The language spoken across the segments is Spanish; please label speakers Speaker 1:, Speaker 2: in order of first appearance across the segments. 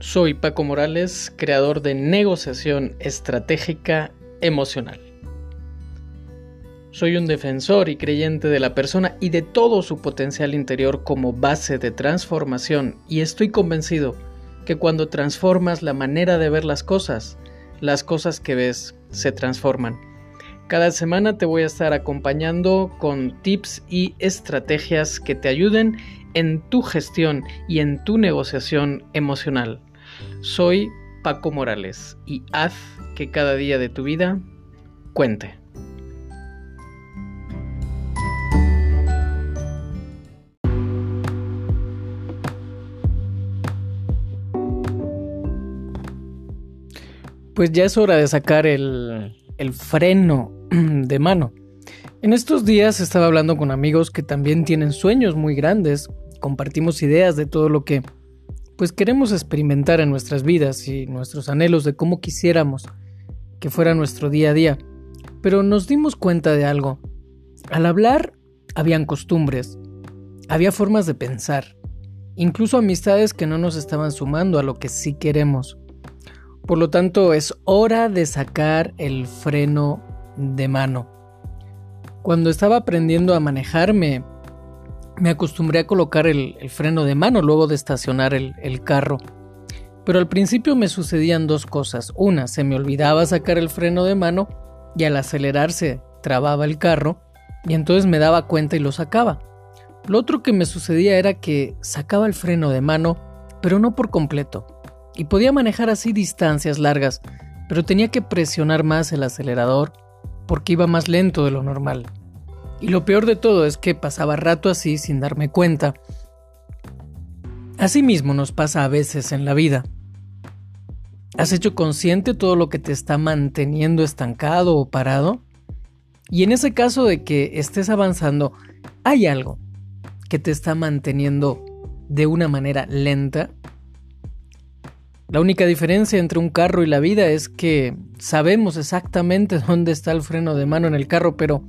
Speaker 1: Soy Paco Morales, creador de negociación estratégica emocional. Soy un defensor y creyente de la persona y de todo su potencial interior como base de transformación y estoy convencido que cuando transformas la manera de ver las cosas, las cosas que ves se transforman. Cada semana te voy a estar acompañando con tips y estrategias que te ayuden en tu gestión y en tu negociación emocional. Soy Paco Morales y haz que cada día de tu vida cuente. Pues ya es hora de sacar el, el freno de mano. En estos días estaba hablando con amigos que también tienen sueños muy grandes, compartimos ideas de todo lo que pues queremos experimentar en nuestras vidas y nuestros anhelos de cómo quisiéramos que fuera nuestro día a día. Pero nos dimos cuenta de algo. Al hablar habían costumbres, había formas de pensar, incluso amistades que no nos estaban sumando a lo que sí queremos. Por lo tanto, es hora de sacar el freno de mano. Cuando estaba aprendiendo a manejarme, me acostumbré a colocar el, freno de mano luego de estacionar el, el carro. Pero al principio me sucedían dos cosas. Una, se me olvidaba sacar el freno de mano y al acelerarse trababa el carro y entonces me daba cuenta y lo sacaba. Lo otro que me sucedía era que sacaba el freno de mano, pero no por completo. Y podía manejar así distancias largas, pero tenía que presionar más el acelerador porque iba más lento de lo normal. Y lo peor de todo es que pasaba rato así sin darme cuenta. Asimismo nos pasa a veces en la vida. ¿Has hecho consciente todo lo que te está manteniendo estancado o parado? Y en ese caso de que estés avanzando, hay algo que te está manteniendo de una manera lenta. La única diferencia entre un carro y la vida es que sabemos exactamente dónde está el freno de mano en el carro, pero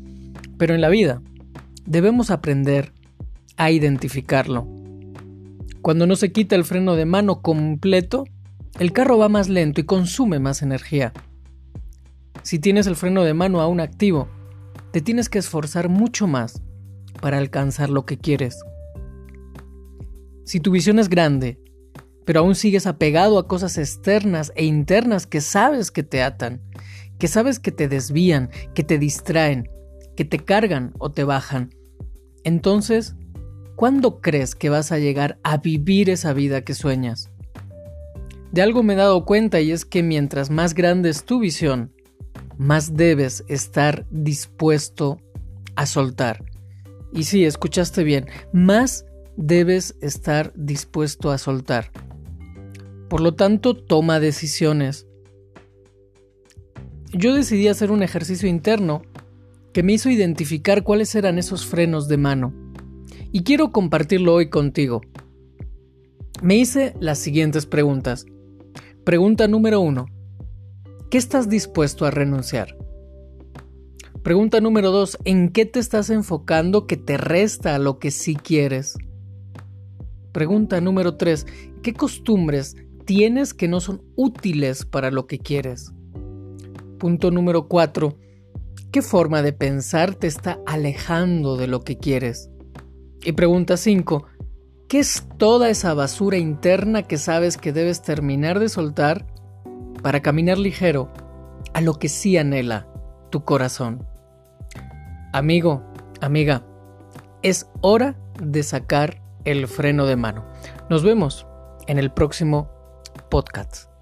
Speaker 1: pero en la vida debemos aprender a identificarlo. Cuando no se quita el freno de mano completo, el carro va más lento y consume más energía. Si tienes el freno de mano aún activo, te tienes que esforzar mucho más para alcanzar lo que quieres. Si tu visión es grande, pero aún sigues apegado a cosas externas e internas que sabes que te atan, que sabes que te desvían, que te distraen, que te cargan o te bajan. Entonces, ¿cuándo crees que vas a llegar a vivir esa vida que sueñas? De algo me he dado cuenta y es que mientras más grande es tu visión, más debes estar dispuesto a soltar. Y sí, escuchaste bien, más debes estar dispuesto a soltar. Por lo tanto, toma decisiones. Yo decidí hacer un ejercicio interno que me hizo identificar cuáles eran esos frenos de mano. Y quiero compartirlo hoy contigo. Me hice las siguientes preguntas. Pregunta número uno. ¿Qué estás dispuesto a renunciar? Pregunta número dos. ¿En qué te estás enfocando que te resta a lo que sí quieres? Pregunta número tres. ¿Qué costumbres tienes que no son útiles para lo que quieres? Punto número cuatro. ¿Qué forma de pensar te está alejando de lo que quieres? Y pregunta 5. ¿Qué es toda esa basura interna que sabes que debes terminar de soltar para caminar ligero a lo que sí anhela tu corazón? Amigo, amiga, es hora de sacar el freno de mano. Nos vemos en el próximo podcast.